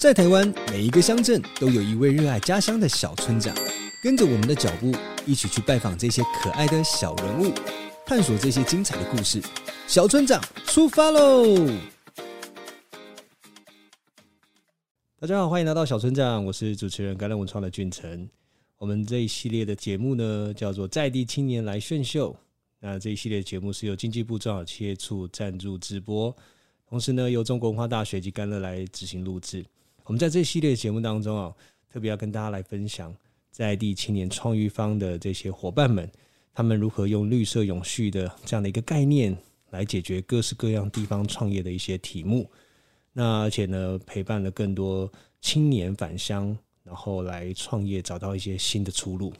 在台湾，每一个乡镇都有一位热爱家乡的小村长。跟着我们的脚步，一起去拜访这些可爱的小人物，探索这些精彩的故事。小村长出发喽！大家好，欢迎来到小村长，我是主持人甘乐文创的俊成。我们这一系列的节目呢，叫做在地青年来炫秀。那这一系列节目是由经济部中小企业处赞助直播，同时呢，由中国文化大学及甘乐来执行录制。我们在这系列节目当中啊，特别要跟大家来分享在地青年创育方的这些伙伴们，他们如何用绿色永续的这样的一个概念来解决各式各样地方创业的一些题目。那而且呢，陪伴了更多青年返乡，然后来创业，找到一些新的出路。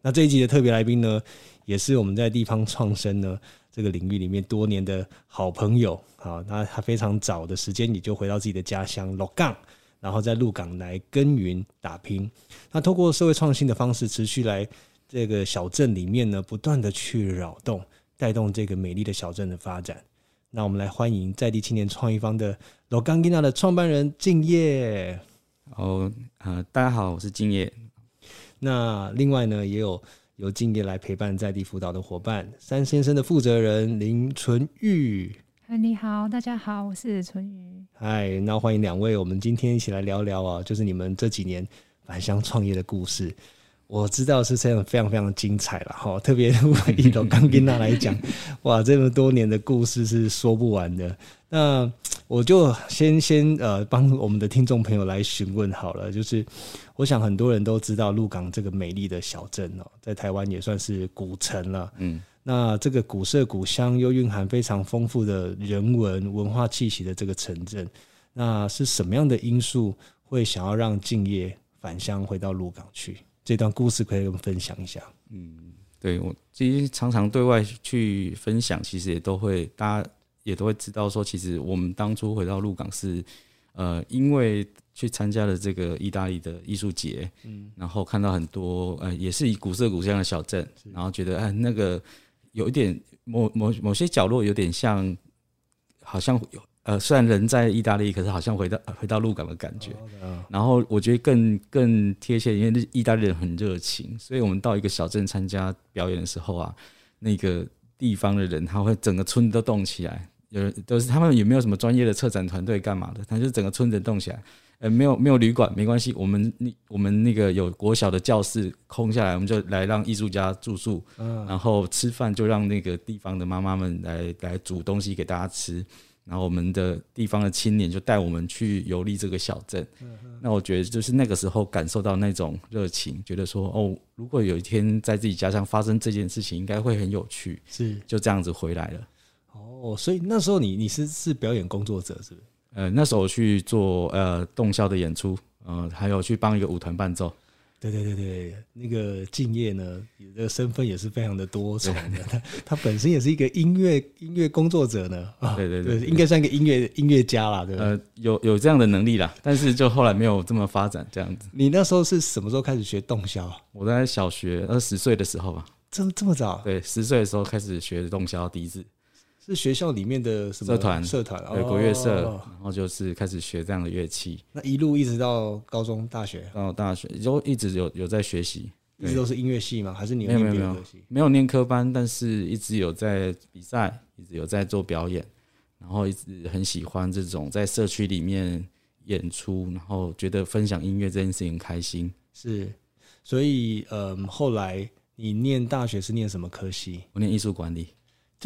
那这一集的特别来宾呢，也是我们在地方创生呢这个领域里面多年的好朋友啊。那他非常早的时间，你就回到自己的家乡鹿港，然后在鹿港来耕耘打拼。那通过社会创新的方式，持续来这个小镇里面呢，不断的去扰动，带动这个美丽的小镇的发展。那我们来欢迎在地青年创意方的鹿港吉娜的创办人敬业。哦，呃，大家好，我是敬业。那另外呢，也有由敬业来陪伴在地辅导的伙伴，三先生的负责人林纯玉。嗨，你好，大家好，我是纯玉。嗨，那欢迎两位，我们今天一起来聊聊啊，就是你们这几年返乡创业的故事。我知道是这样，非常非常精彩了哈。特别 以龙刚跟他来讲，哇，这么多年的故事是说不完的。那我就先先呃帮我们的听众朋友来询问好了，就是我想很多人都知道鹿港这个美丽的小镇哦，在台湾也算是古城了。嗯，那这个古色古香又蕴含非常丰富的人文文化气息的这个城镇，那是什么样的因素会想要让敬业返乡回到鹿港去？这段故事可以跟我们分享一下。嗯，对我其实常常对外去分享，其实也都会大家也都会知道说，其实我们当初回到鹿港是呃，因为去参加了这个意大利的艺术节，嗯，然后看到很多呃，也是以古色古香的小镇，然后觉得哎，那个有一点某某某些角落有点像，好像有。呃，虽然人在意大利，可是好像回到回到鹿港的感觉。然后我觉得更更贴切，因为意大利人很热情，所以我们到一个小镇参加表演的时候啊，那个地方的人他会整个村都动起来，有人都是他们也没有什么专业的策展团队干嘛的，他就整个村子动起来。呃，没有没有旅馆没关系，我们那我们那个有国小的教室空下来，我们就来让艺术家住宿，然后吃饭就让那个地方的妈妈们来来煮东西给大家吃。然后我们的地方的青年就带我们去游历这个小镇，那我觉得就是那个时候感受到那种热情，觉得说哦，如果有一天在自己家乡发生这件事情，应该会很有趣，是就这样子回来了。哦，所以那时候你你是是表演工作者是不是？呃，那时候去做呃动销的演出，呃，还有去帮一个舞团伴奏。对对对对，那个敬业呢，这个身份也是非常的多重的。他他本身也是一个音乐音乐工作者呢，啊，对对对，应该算一个音乐音乐家啦，对吧？呃，有有这样的能力啦，但是就后来没有这么发展这样子。你那时候是什么时候开始学动销？我在小学二十岁的时候吧，这这么早？对，十岁的时候开始学动销笛子。是学校里面的什么社团？社团对国乐社，然后就是开始学这样的乐器。那一路一直到高中、大学，到大学就一直有有在学习，一直都是音乐系吗？还是你没有没有没有没有念科班，但是一直有在比赛，一直有在做表演，然后一直很喜欢这种在社区里面演出，然后觉得分享音乐这件事情开心。是，所以嗯，后来你念大学是念什么科系？我念艺术管理。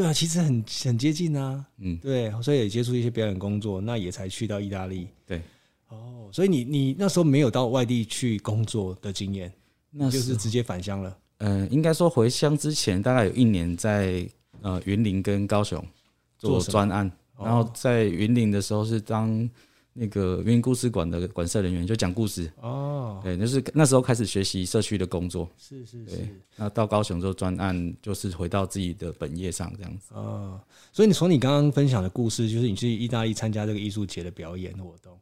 对啊，其实很很接近啊，嗯，对，所以也接触一些表演工作，那也才去到意大利。对，哦，所以你你那时候没有到外地去工作的经验，那就是直接返乡了。嗯，应该说回乡之前大概有一年在呃云林跟高雄做专案，然后在云林的时候是当。那个云故事馆的馆舍人员就讲故事哦，对，就是那时候开始学习社区的工作，是是是。那到高雄做专案，就是回到自己的本业上这样子哦。所以你从你刚刚分享的故事，就是你去意大利参加这个艺术节的表演活动，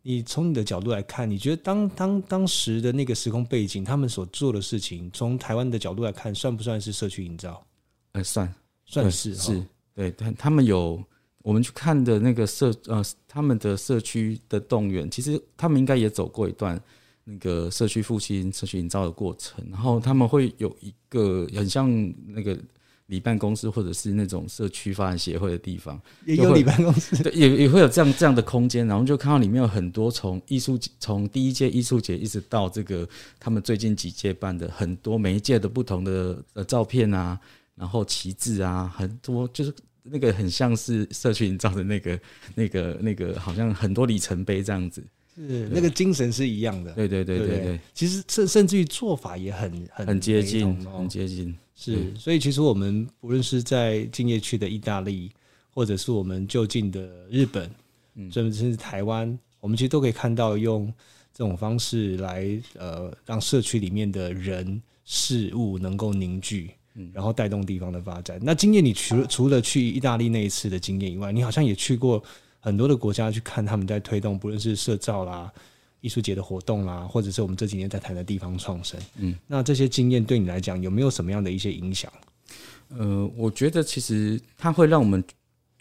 你从你的角度来看，你觉得当当当时的那个时空背景，他们所做的事情，从台湾的角度来看，算不算是社区营造？呃，算，算是是，对，他他们有。我们去看的那个社呃他们的社区的动员，其实他们应该也走过一段那个社区复兴、社区营造的过程，然后他们会有一个很像那个。里办公室或者是那种社区发展协会的地方，也有里办公室，对，也也会有这样这样的空间，然后就看到里面有很多从艺术从第一届艺术节一直到这个他们最近几届办的很多每一届的不同的呃照片啊，然后旗帜啊，很多就是那个很像是社区营造的那个 那个那个，好像很多里程碑这样子，是那个精神是一样的，对对对对对，其实甚甚至于做法也很很接近，很接近。是，所以其实我们不论是在敬业区的意大利，或者是我们就近的日本，嗯，甚至是台湾，我们其实都可以看到用这种方式来，呃，让社区里面的人事物能够凝聚，嗯，然后带动地方的发展。那经验，你除了除了去意大利那一次的经验以外，你好像也去过很多的国家去看他们在推动，不论是社造啦。艺术节的活动啦，或者是我们这几年在谈的地方创生，嗯，那这些经验对你来讲有没有什么样的一些影响？呃，我觉得其实它会让我们，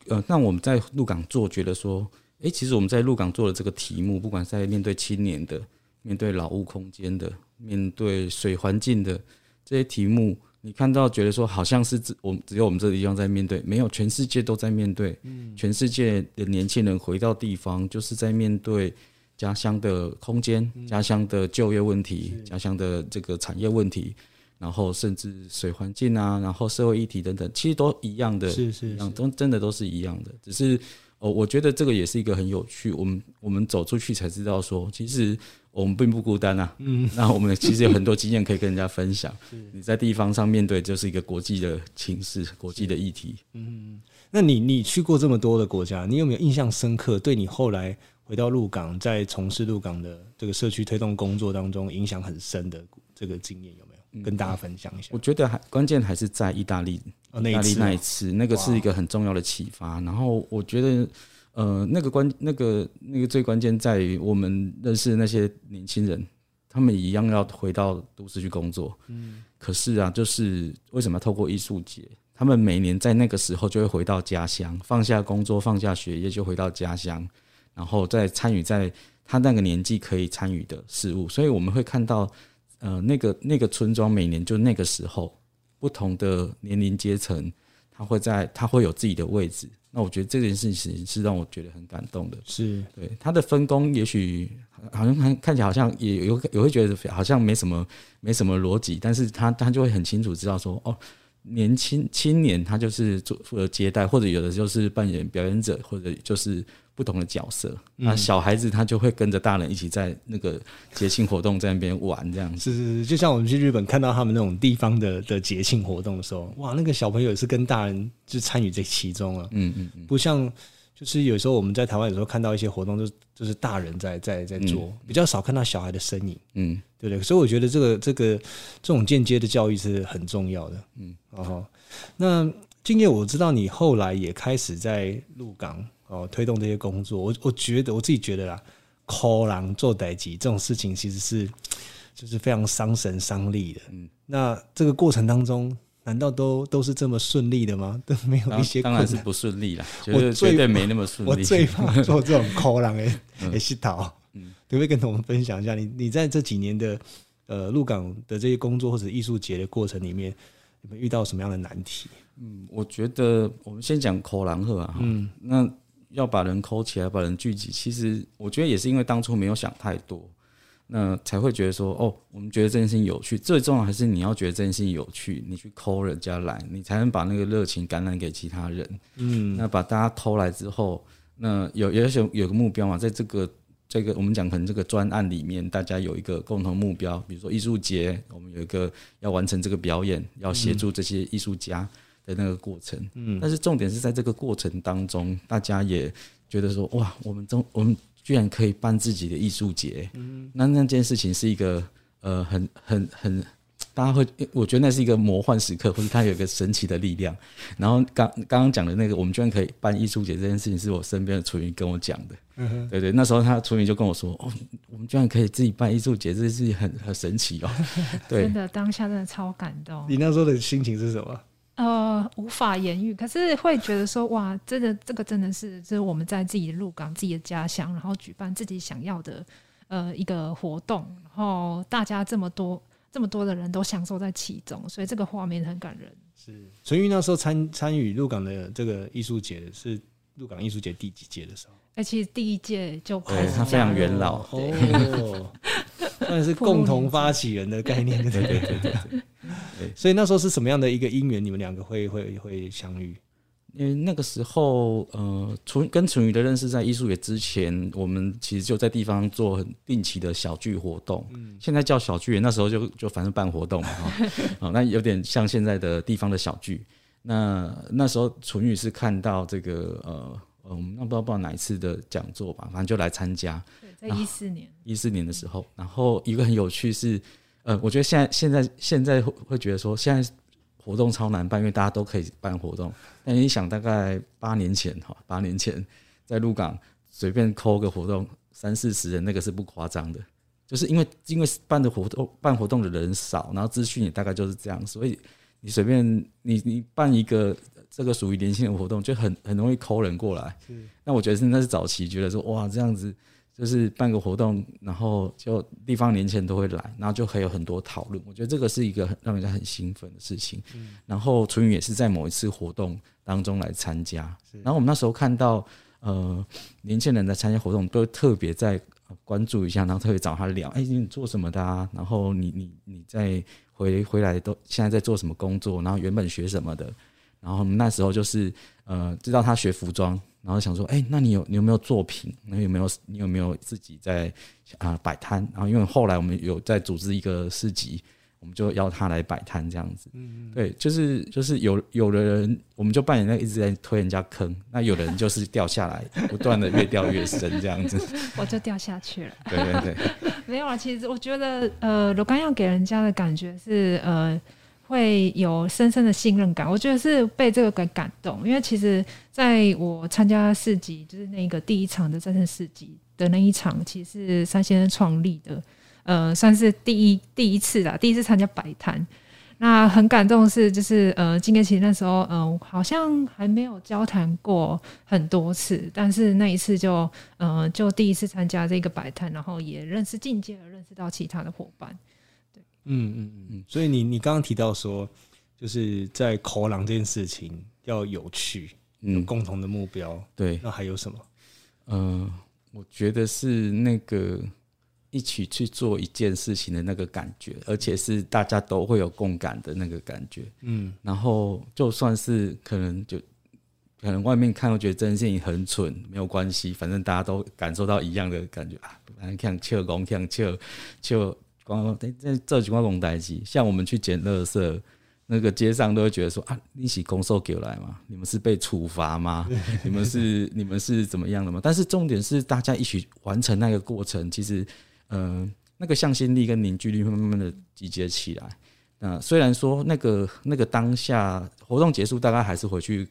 呃，让我们在鹿港做，觉得说，哎，其实我们在鹿港做的这个题目，不管在面对青年的、面对老屋空间的、面对水环境的这些题目，你看到觉得说，好像是只我只有我们这个地方在面对，没有全世界都在面对，嗯，全世界的年轻人回到地方，就是在面对。家乡的空间、家乡的就业问题、家乡的这个产业问题，然后甚至水环境啊，然后社会议题等等，其实都一样的，是是，都真的都是一样的。只是哦，我觉得这个也是一个很有趣。我们我们走出去才知道，说其实我们并不孤单啊。嗯，那我们其实有很多经验可以跟人家分享。你在地方上面对就是一个国际的情势、国际的议题。嗯，那你你去过这么多的国家，你有没有印象深刻？对你后来？回到鹿港，在从事鹿港的这个社区推动工作当中，影响很深的这个经验有没有跟大家分享一下？我觉得还关键还是在意大利，意大利那一次，那个是一个很重要的启发。然后我觉得，呃，那个关那个那个最关键在于我们认识的那些年轻人，他们一样要回到都市去工作。嗯，可是啊，就是为什么要透过艺术节？他们每年在那个时候就会回到家乡，放下工作，放下学业，就回到家乡。然后再参与在他那个年纪可以参与的事物，所以我们会看到，呃，那个那个村庄每年就那个时候，不同的年龄阶层，他会在他会有自己的位置。那我觉得这件事情是让我觉得很感动的。是对他的分工，也许好像看看起来好像也有也会觉得好像没什么没什么逻辑，但是他他就会很清楚知道说，哦，年轻青年他就是做负责接待，或者有的就是扮演表演者，或者就是。不同的角色，那小孩子他就会跟着大人一起在那个节庆活动在那边玩，这样是是是，就像我们去日本看到他们那种地方的的节庆活动的时候，哇，那个小朋友也是跟大人就参与这其中了，嗯嗯嗯，不像就是有时候我们在台湾有时候看到一些活动，就就是大人在在在做，比较少看到小孩的身影，嗯，对不对？所以我觉得这个这个这种间接的教育是很重要的，嗯，哦，那今夜，我知道你后来也开始在鹿港。哦，推动这些工作，我我觉得我自己觉得啦，call 狼做代级这种事情其实是就是非常伤神伤力的。嗯，那这个过程当中，难道都都是这么顺利的吗？都没有一些当然是不顺利啦，我绝对没那么顺利。我最怕 做这种 call 狼诶诶洗头。嗯，可不可以跟我们分享一下，你你在这几年的呃入港的这些工作或者艺术节的过程里面，有没有遇到什么样的难题？嗯，我觉得我们先讲 call 狼鹤啊，嗯，那。要把人抠起来，把人聚集，其实我觉得也是因为当初没有想太多，那才会觉得说，哦，我们觉得这件事情有趣。最重要还是你要觉得这件事情有趣，你去抠人家来，你才能把那个热情感染给其他人。嗯，那把大家偷来之后，那有也有有个目标嘛，在这个这个我们讲可能这个专案里面，大家有一个共同目标，比如说艺术节，我们有一个要完成这个表演，要协助这些艺术家。的那个过程，嗯，但是重点是在这个过程当中，大家也觉得说，哇，我们中我们居然可以办自己的艺术节，嗯，那那件事情是一个呃很很很，大家会我觉得那是一个魔幻时刻，或者它有一个神奇的力量。然后刚刚刚讲的那个，我们居然可以办艺术节这件事情，是我身边的楚云跟我讲的，嗯对对，那时候他楚云就跟我说，哦，我们居然可以自己办艺术节，这件事情很很神奇哦，对，真的当下真的超感动。你那时候的心情是什么？呃无法言喻，可是会觉得说哇，真的这个真的是就是我们在自己的鹿港、自己的家乡，然后举办自己想要的呃一个活动，然后大家这么多这么多的人都享受在其中，所以这个画面很感人。是纯玉那时候参参与鹿港的这个艺术节，是鹿港艺术节第几届的时候？哎，其实第一届就开始非常元老哦，算是 共同发起人的概念，对对对。对。所以那时候是什么样的一个因缘，你们两个会会会相遇？因为那个时候，呃，纯跟纯宇的认识在艺术节之前，我们其实就在地方做很定期的小聚活动。嗯，现在叫小聚，那时候就就反正办活动嘛，哈、哦，那有点像现在的地方的小聚。那那时候纯宇是看到这个呃，嗯，那不知道不知道哪一次的讲座吧，反正就来参加。对，在一四年，一四年的时候，然后一个很有趣是，呃，我觉得现在现在现在会会觉得说，现在活动超难办，因为大家都可以办活动。但你想，大概八年前哈，八年前在鹿港随便抠个活动三四十人，那个是不夸张的，就是因为因为办的活动办活动的人少，然后资讯也大概就是这样，所以你随便你你办一个这个属于年轻人活动，就很很容易抠人过来。那我觉得是那是早期觉得说哇这样子。就是办个活动，然后就地方年轻人都会来，然后就会有很多讨论。我觉得这个是一个很让人家很兴奋的事情。然后楚云也是在某一次活动当中来参加，然后我们那时候看到呃年轻人在参加活动，都特别在呃关注一下，然后特别找他聊，哎、你做什么的啊？然后你你你在回回来都现在在做什么工作？然后原本学什么的？然后我们那时候就是呃知道他学服装，然后想说，哎、那你有你有没有作品？那有没有你有没有自己在啊摆摊？然后因为后来我们有在组织一个市集，我们就邀他来摆摊这样子。嗯对，就是就是有有的人，我们就扮演那一直在推人家坑，那有的人就是掉下来，不断的越掉越深这样子。我就掉下去了。对对对，没有啊，其实我觉得，呃，罗刚要给人家的感觉是，呃，会有深深的信任感。我觉得是被这个给感动，因为其实在我参加市集，就是那个第一场的战胜市集的那一场，其实是三先生创立的，呃，算是第一第一次啦，第一次参加摆摊。那很感动是，就是呃，金哥其实那时候，嗯、好像还没有交谈过很多次，但是那一次就，呃，就第一次参加这个摆摊，然后也认识进阶而认识到其他的伙伴。嗯嗯嗯。所以你你刚刚提到说，就是在口朗这件事情要有趣，有嗯，共同的目标，对，那还有什么？嗯，我觉得是那个一起去做一件事情的那个感觉，而且是大家都会有共感的那个感觉。嗯，然后就算是可能就可能外面看都觉得这件事情很蠢，没有关系，反正大家都感受到一样的感觉啊，反正像笑公像笑笑光这这这几块公代机，像我们去捡垃圾。那个街上都会觉得说啊，一起公受给来嘛？你们是被处罚吗？你们是你们是怎么样的吗？但是重点是大家一起完成那个过程，其实，呃，那个向心力跟凝聚力会慢慢的集结起来。那虽然说那个那个当下活动结束，大概还是回去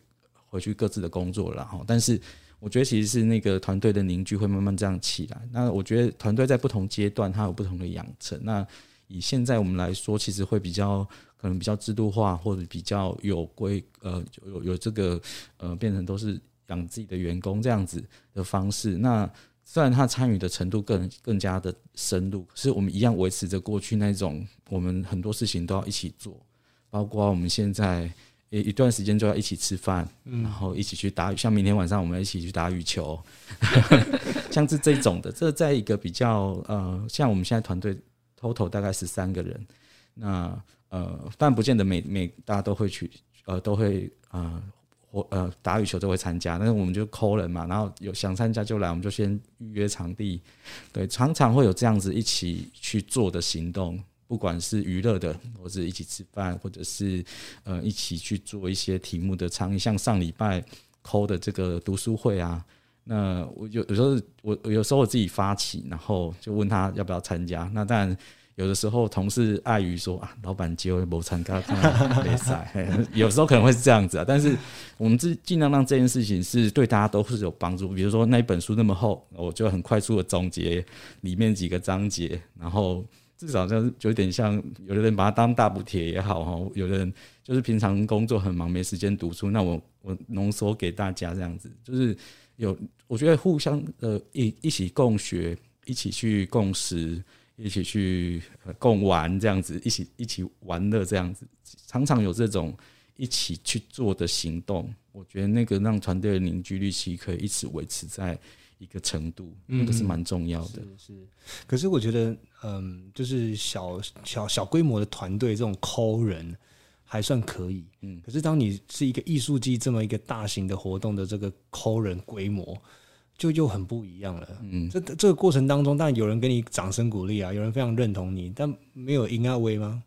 回去各自的工作了哈，但是我觉得其实是那个团队的凝聚会慢慢这样起来。那我觉得团队在不同阶段它有不同的养成。那以现在我们来说，其实会比较可能比较制度化，或者比较有规呃有有这个呃变成都是养自己的员工这样子的方式。那虽然他参与的程度更更加的深入，可是我们一样维持着过去那种我们很多事情都要一起做，包括我们现在一一段时间就要一起吃饭，然后一起去打羽，像明天晚上我们一起去打羽球，像是这种的，这在一个比较呃，像我们现在团队 total 大概十三个人，那呃，但不见得每每大家都会去呃都会呃或呃打羽球都会参加，但是我们就抠人嘛，然后有想参加就来，我们就先预约场地，对，常常会有这样子一起去做的行动。不管是娱乐的，或者一起吃饭，或者是呃一起去做一些题目的倡议，像上礼拜抠的这个读书会啊，那我有有时候我有时候我自己发起，然后就问他要不要参加。那当然有的时候同事碍于说啊，老板接不参加，比赛，有时候可能会是这样子啊。但是我们尽尽量让这件事情是对大家都是有帮助。比如说那一本书那么厚，我就很快速的总结里面几个章节，然后至少就是有点像，有的人把它当大补帖也好哈，有的人就是平常工作很忙没时间读书，那我我浓缩给大家这样子，就是有我觉得互相呃一一起共学，一起去共识，一起去共玩这样子，一起一起玩乐这样子，常常有这种一起去做的行动，我觉得那个让团队的凝聚力其实可以一直维持在。一个程度，那个是蛮重要的。是，可是我觉得，嗯，就是小小小规模的团队这种抠人还算可以。嗯，可是当你是一个艺术季这么一个大型的活动的这个抠人规模，就又很不一样了。嗯，这这个过程当中，当然有人给你掌声鼓励啊，有人非常认同你，但没有赢阿威吗？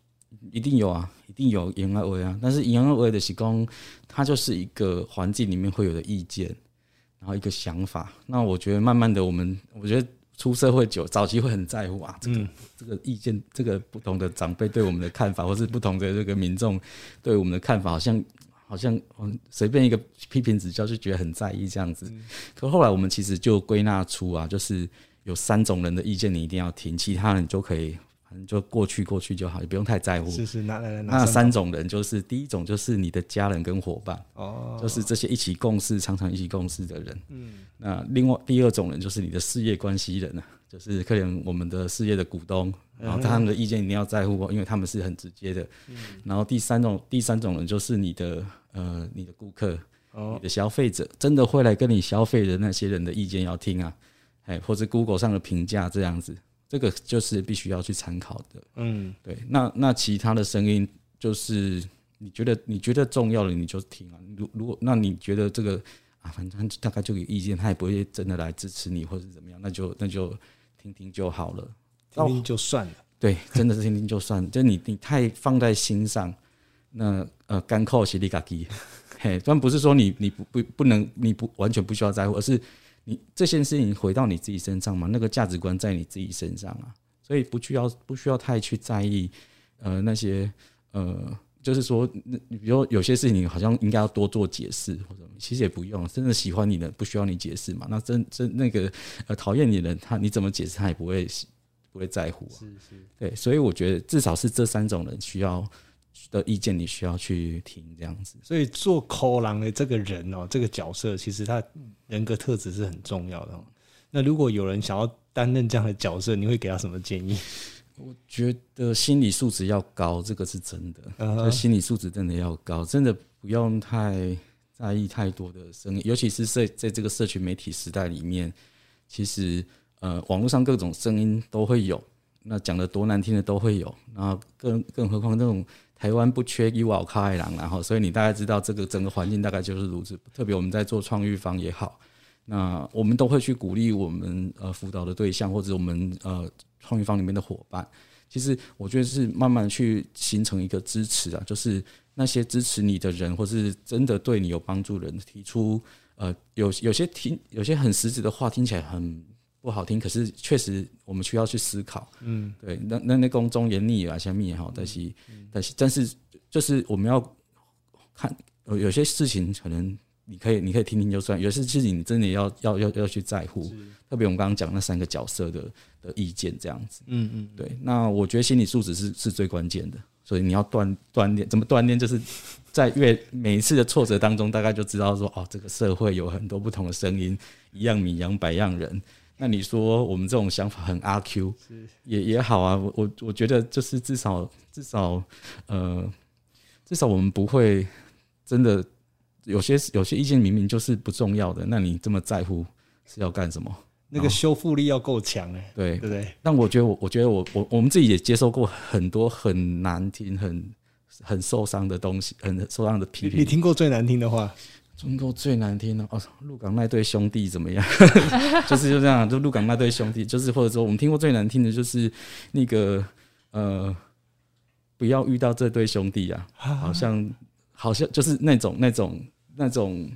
一定有啊，一定有赢阿威啊。但是赢阿威的时光，它就是一个环境里面会有的意见。然后一个想法，那我觉得慢慢的，我们我觉得出社会久，早期会很在乎啊，这个这个意见，这个不同的长辈对我们的看法，或是不同的这个民众对我们的看法，好像好像随便一个批评指教就觉得很在意这样子。可后来我们其实就归纳出啊，就是有三种人的意见你一定要听，其他人就可以。就过去过去就好，也不用太在乎。是是，拿来来那三种人，就是第一种就是你的家人跟伙伴，哦，就是这些一起共事、常常一起共事的人。嗯，那另外第二种人就是你的事业关系人啊，就是可能我们的事业的股东，然后他们的意见一定要在乎，因为他们是很直接的。嗯，然后第三种第三种人就是你的呃你的顾客，哦，你的消费者，真的会来跟你消费的那些人的意见要听啊，哎，或者 Google 上的评价这样子。这个就是必须要去参考的，嗯，对。那那其他的声音，就是你觉得你觉得重要的，你就听啊。如如果那你觉得这个啊，反正大概就有意见，他也不会真的来支持你或者怎么样，那就那就听听就好了，听听就算了。对，真的是听听就算。就你你太放在心上，那呃干扣西里嘎基，嘿，但不是说你你不不不能，你不完全不需要在乎，而是。你这件事情回到你自己身上嘛？那个价值观在你自己身上啊，所以不需要不需要太去在意，呃，那些呃，就是说，你比如有些事情好像应该要多做解释或者，其实也不用，真的喜欢你的不需要你解释嘛？那真真那个呃讨厌你的人，他你怎么解释他也不会不会在乎啊。是是，对，所以我觉得至少是这三种人需要。的意见你需要去听这样子，所以做抠狼的这个人哦，这个角色其实他人格特质是很重要的。那如果有人想要担任这样的角色，你会给他什么建议？我觉得心理素质要高，这个是真的。心理素质真的要高，真的不用太在意太多的声音，尤其是在在这个社群媒体时代里面，其实呃，网络上各种声音都会有，那讲的多难听的都会有，然后更更何况那种。台湾不缺一瓦卡爱郎，然后所以你大概知道这个整个环境大概就是如此。特别我们在做创育方也好，那我们都会去鼓励我们呃辅导的对象或者我们呃创育方里面的伙伴。其实我觉得是慢慢去形成一个支持啊，就是那些支持你的人，或是真的对你有帮助人，提出呃有有些听有些很实质的话，听起来很。不好听，可是确实我们需要去思考。嗯，对，那那那公忠言逆啊，像密也好，但是但是但是就是我们要看有有些事情，可能你可以你可以听听就算，有些事情你真的要要要要去在乎。特别我们刚刚讲那三个角色的的意见，这样子。嗯嗯，对。那我觉得心理素质是是最关键的，所以你要锻锻炼，怎么锻炼？就是在越每一次的挫折当中，大概就知道说，哦，这个社会有很多不同的声音，一样米养百样人。那你说我们这种想法很阿 Q，也也好啊。我我我觉得就是至少至少呃，至少我们不会真的有些有些意见明明就是不重要的，那你这么在乎是要干什么？那个修复力要够强哎，对对不对？但我觉得我我觉得我我我们自己也接受过很多很难听、很很受伤的东西，很受伤的批评。你听过最难听的话？中国最难听的哦，鹿港那对兄弟怎么样？就是就这样，就鹿港那对兄弟，就是或者说我们听过最难听的就是那个呃，不要遇到这对兄弟啊，好像好像就是那种那种那种，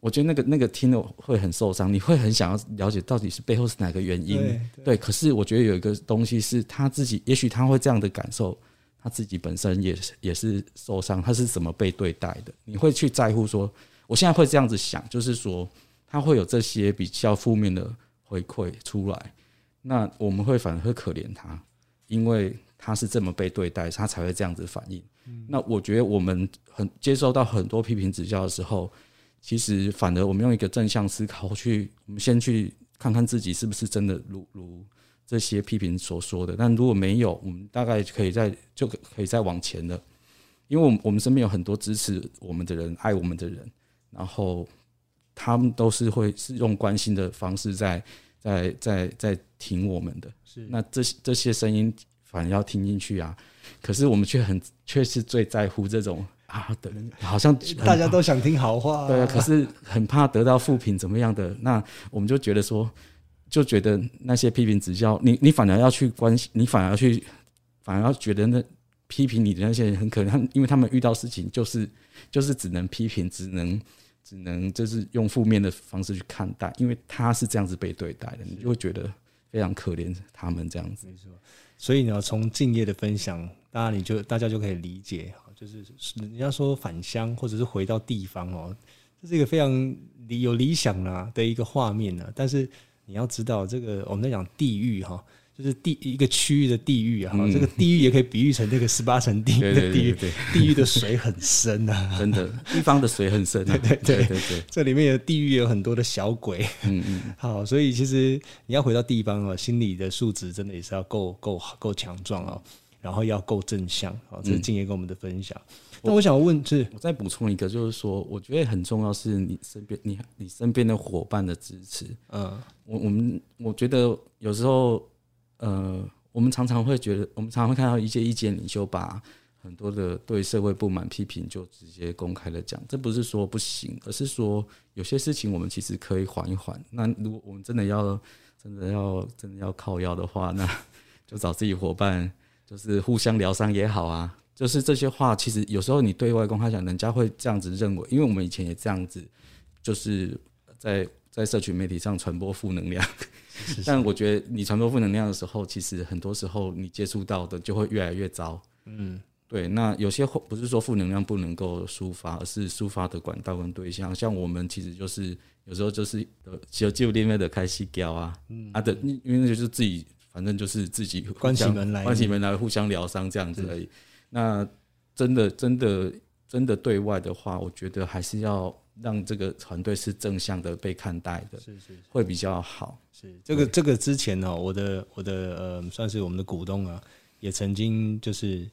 我觉得那个那个听了会很受伤，你会很想要了解到底是背后是哪个原因。对，可是我觉得有一个东西是他自己，也许他会这样的感受。他自己本身也是也是受伤，他是怎么被对待的？你会去在乎说，我现在会这样子想，就是说他会有这些比较负面的回馈出来，那我们会反而会可怜他，因为他是这么被对待，他才会这样子反应。那我觉得我们很接受到很多批评指教的时候，其实反而我们用一个正向思考去，我们先去看看自己是不是真的如如这些批评所说的。但如果没有，我们大概可以再就可以再往前了，因为我们我们身边有很多支持我们的人，爱我们的人，然后他们都是会是用关心的方式在在在在听我们的。是。那这些这些声音反而要听进去啊，可是我们却很却是最在乎这种啊的，好像 大家都想听好话、对啊，可是很怕得到负评怎么样的，那我们就觉得说，就觉得那些批评指教，你你反而要去关心，你反而要去，反而要觉得那批评你的那些人很可能，因为他们遇到事情就是就是只能批评，只能只能就是用负面的方式去看待，因为他是这样子被对待的，你就会觉得非常可怜他们这样子。所以呢，从敬业的分享，当然你就大家就可以理解，就是人家说返乡或者是回到地方哦，这是一个非常理有理想啦的一个画面呢。但是你要知道，这个我们在讲地域哈，就是地一个区域的地域啊，这个地域也可以比喻成那个十八层地狱对的地狱，地狱的水很深啊，真的，地方的水很深、啊。对对对对，这里面的地狱有很多的小鬼。嗯嗯，好，所以其实你要回到地方哦，心理的素质真的也是要够够够强壮哦，然后要够正向哦。这是敬业跟我们的分享。那我想问是，我再补充一个，就是说，我觉得很重要是你身边你你身边的伙伴的支持。嗯，我我们我觉得有时候，呃，我们常常会觉得，我们常常会看到一些意见领袖把很多的对社会不满批评就直接公开的讲，这不是说不行，而是说有些事情我们其实可以缓一缓。那如果我们真的要真的要真的要靠腰的话，那就找自己伙伴，就是互相疗伤也好啊。就是这些话，其实有时候你对外公开讲，人家会这样子认为，因为我们以前也这样子，就是在在社群媒体上传播负能量。但我觉得你传播负能量的时候，其实很多时候你接触到的就会越来越糟。嗯，对。那有些不是说负能量不能够抒发，而是抒发的管道跟对象。像我们其实就是有时候就是呃，就就另外的开戏交啊，啊的，因为那就是自己，反正就是自己关起门来关起门来互相疗伤这样子而已。那真的真的真的对外的话，我觉得还是要让这个团队是正向的被看待的，是是会比较好。是，这个这个之前呢、我的我的呃，算是我们的股东啊，也曾经就是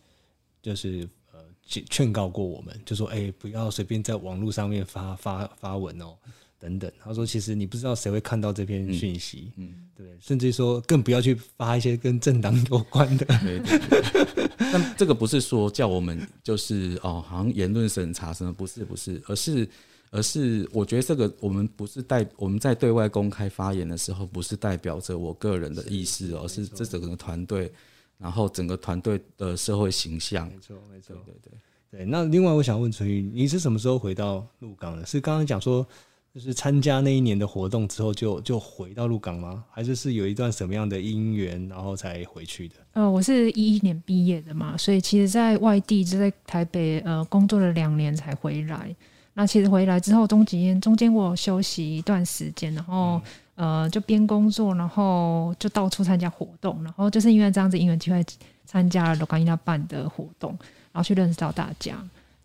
就是呃劝劝告过我们，就说哎、不要随便在网络上面发发发文哦。等等，他说：“其实你不知道谁会看到这篇讯息，嗯，对，甚至说更不要去发一些跟政党有关的，对对对。但 这个不是说叫我们就是哦，好像言论审查什么，不是不是，而是而是我觉得这个我们不是代我们在对外公开发言的时候，不是代表着我个人的意思，而是这整个团队，然后整个团队的社会形象。没错，没错对，对对。对。那另外，我想问陈宇，你是什么时候回到鹿港的？是刚刚讲说，就是参加那一年的活动之后就就回到鹿港吗？还是是有一段什么样的因缘，然后才回去的？呃，我是一一年毕业的嘛，所以其实在外地就在台北呃工作了两年才回来。那其实回来之后，中间中间我有休息一段时间，然后、呃就边工作，然后就到处参加活动，然后就是因为这样子因缘机会参加了罗卡伊娜办的活动，然后去认识到大家。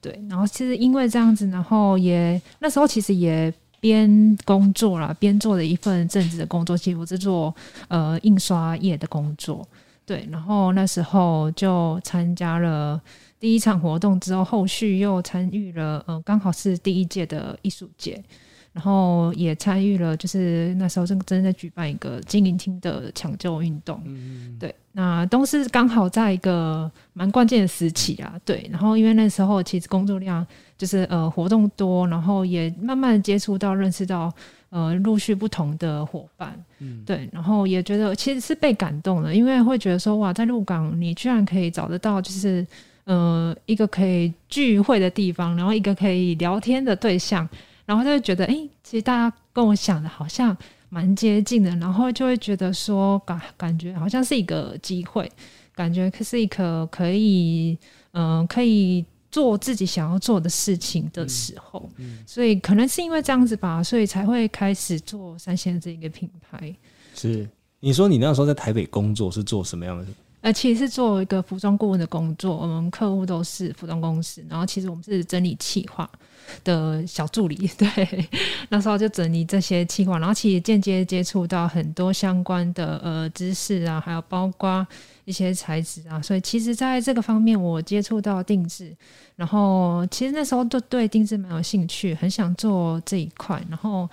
对，然后其实因为这样子，然后也那时候其实也边工作啦，边做了一份正职的工作，其实我是做呃印刷业的工作。对，然后那时候就参加了第一场活动之后，后续又参与了呃，刚好是第一届的艺术节，然后也参与了，就是那时候正正在举办一个精灵厅的抢救运动。嗯对，那都是刚好在一个蛮关键的时期啊。对，然后因为那时候其实工作量就是呃活动多，然后也慢慢地接触到、认识到呃陆续不同的伙伴。嗯对，然后也觉得其实是被感动的，因为会觉得说哇，在鹿港你居然可以找得到，就是呃一个可以聚会的地方，然后一个可以聊天的对象，然后就会觉得哎、诶其实大家跟我想的好像蛮接近的，然后就会觉得说感感觉好像是一个机会，感觉是一个可以嗯、呃可以。做自己想要做的事情的时候，所以可能是因为这样子吧，所以才会开始做三线这一个品牌。是你说你那时候在台北工作是做什么样的？呃，其实是做一个服装顾问的工作，我们客户都是服装公司，然后其实我们是整理企划的小助理，对，那时候就整理这些企划，然后其实间接接触到很多相关的呃知识啊，还有包括一些材质啊，所以其实在这个方面我接触到定制，然后其实那时候都对定制蛮有兴趣，很想做这一块，然后。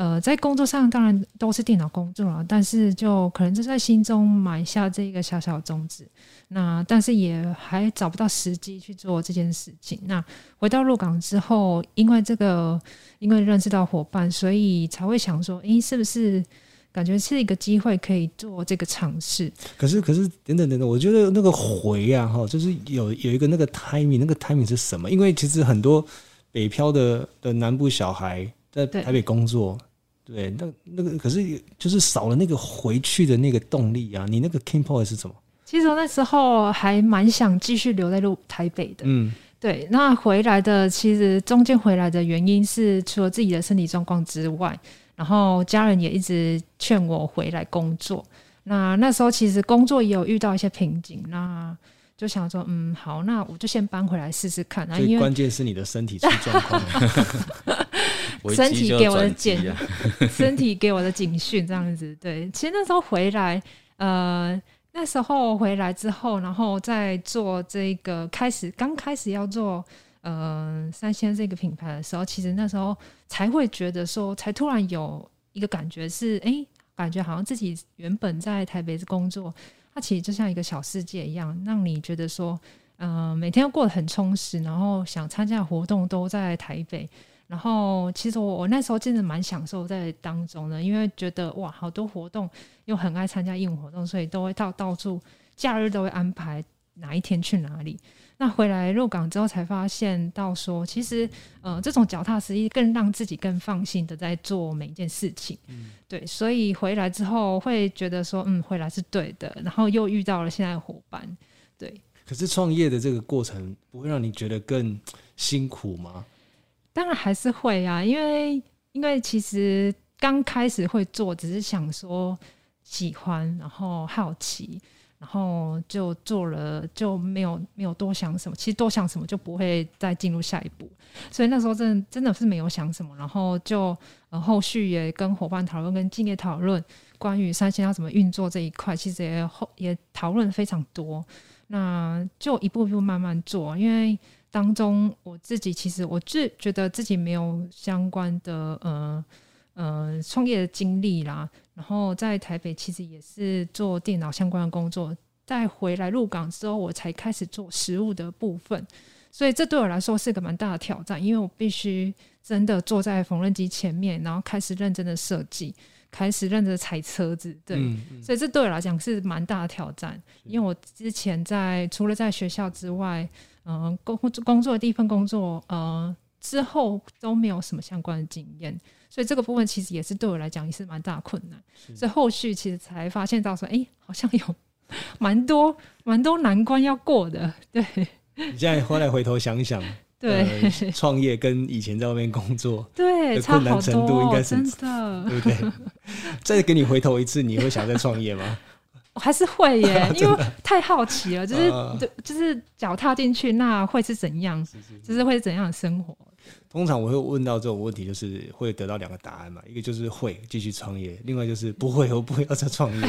呃，在工作上当然都是电脑工作了，但是就可能就在心中埋下这个小小的种子。那但是也还找不到时机去做这件事情。那回到鹿港之后，因为这个，因为认识到伙伴，所以才会想说，诶，是不是感觉是一个机会可以做这个尝试？可是，可是，等等等等，我觉得那个回啊，哈，就是有有一个那个 timing，那个 timing 是什么？因为其实很多北漂的的南部小孩在台北工作。对，那那个可是就是少了那个回去的那个动力啊！你那个 king point 是什么？其实我那时候还蛮想继续留在路台北的。嗯，对。那回来的其实中间回来的原因是除了自己的身体状况之外，然后家人也一直劝我回来工作。那那时候其实工作也有遇到一些瓶颈，那就想说，嗯，好，那我就先搬回来试试看。最关键是你的身体出状况。身体给我的警，身体给我的警讯，这样子。对，其实那时候回来，呃，那时候回来之后，然后在做这个开始，刚开始要做呃三鲜这个品牌的时候，其实那时候才会觉得说，才突然有一个感觉是，哎，感觉好像自己原本在台北工作，它其实就像一个小世界一样，让你觉得说，嗯，每天过得很充实，然后想参加活动都在台北。然后，其实我我那时候真的蛮享受在当中的，因为觉得哇，好多活动又很爱参加义务活动，所以都会到到处假日都会安排哪一天去哪里。那回来入港之后才发现到说，其实呃，这种脚踏实地更让自己更放心的在做每一件事情。嗯，对，所以回来之后会觉得说，嗯，回来是对的。然后又遇到了现在的伙伴，对。可是创业的这个过程不会让你觉得更辛苦吗？当然还是会啊，因为因为其实刚开始会做，只是想说喜欢，然后好奇，然后就做了，就没有没有多想什么。其实多想什么就不会再进入下一步，所以那时候真真的是没有想什么，然后就呃后续也跟伙伴讨论，跟敬业讨论关于三星要怎么运作这一块，其实也后也讨论非常多。那就一步一步慢慢做，因为。当中，我自己其实我自觉得自己没有相关的呃呃创业的经历啦，然后在台北其实也是做电脑相关的工作，再回来入港之后，我才开始做实物的部分，所以这对我来说是个蛮大的挑战，因为我必须真的坐在缝纫机前面，然后开始认真的设计，开始认真踩车子，对，所以这对我来讲是蛮大的挑战，因为我之前在除了在学校之外。嗯，工工作的第一份工作，呃，之后都没有什么相关的经验，所以这个部分其实也是对我来讲也是蛮大困难。所以后续其实才发现到说，哎，好像有 蛮多蛮多难关要过的。对，你现在后来回头想想，对，创业跟以前在外面工作，对，困难程度应该是真的，对不对？再给你回头一次，你会想再创业吗？我还是会耶，因为太好奇了，就是就是脚踏进去，那会是怎样？就是会是怎样的生活？通常我会问到这种问题，就是会得到两个答案嘛，一个就是会继续创业，另外就是不会，我不会要再创业。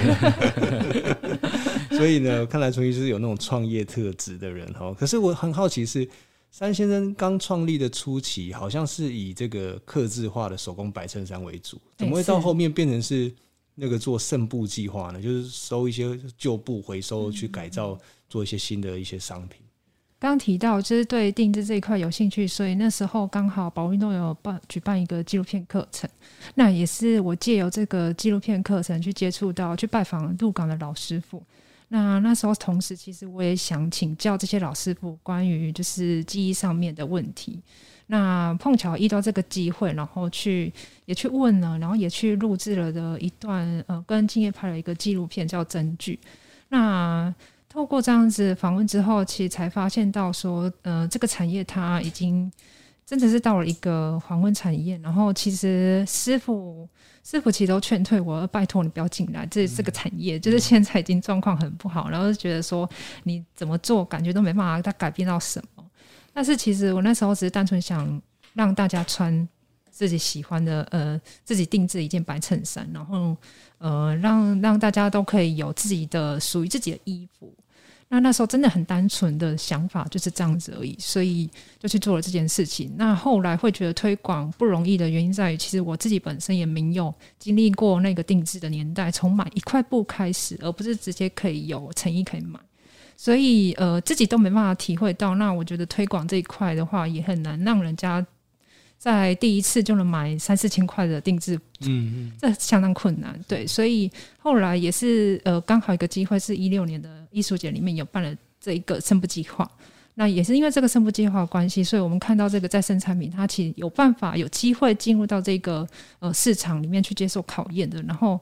所以呢，看来纯一是有那种创业特质的人哈。可是我很好奇，是三先生刚创立的初期，好像是以这个刻字化的手工白衬衫为主，怎么会到后面变成是？那个做剩布计划呢，就是收一些旧布回收去改造，做一些新的一些商品。刚提到就是对定制这一块有兴趣，所以那时候刚好宝运动有办举办一个纪录片课程，那也是我借由这个纪录片课程去接触到去拜访鹿港的老师傅。那那时候同时其实我也想请教这些老师傅关于就是记忆上面的问题。那碰巧遇到这个机会，然后去也去问了，然后也去录制了的一段呃，跟敬业拍了一个纪录片叫《真句》。那透过这样子访问之后，其实才发现到说，呃，这个产业它已经真的是到了一个黄昏产业，然后其实师傅师傅其实都劝退我，拜托你不要进来，这这个产业就是现在已经状况很不好，然后就觉得说你怎么做，感觉都没办法它改变到什么。但是其实我那时候只是单纯想让大家穿自己喜欢的，呃，自己定制一件白衬衫，然后呃，让让大家都可以有自己的属于自己的衣服。那那时候真的很单纯的想法就是这样子而已，所以就去做了这件事情。那后来会觉得推广不容易的原因在于，其实我自己本身也没有经历过那个定制的年代，从买一块布开始，而不是直接可以有诚意可以买，所以呃自己都没办法体会到。那我觉得推广这一块的话，也很难让人家在第一次就能买三四千块的定制，嗯嗯，这相当困难。对，所以后来也是呃刚好一个机会，是一六年的。艺术节里面有办了这一个生部计划，那也是因为这个生部计划的关系，所以我们看到这个再生产品，它其实有办法有机会进入到这个呃市场里面去接受考验的。然后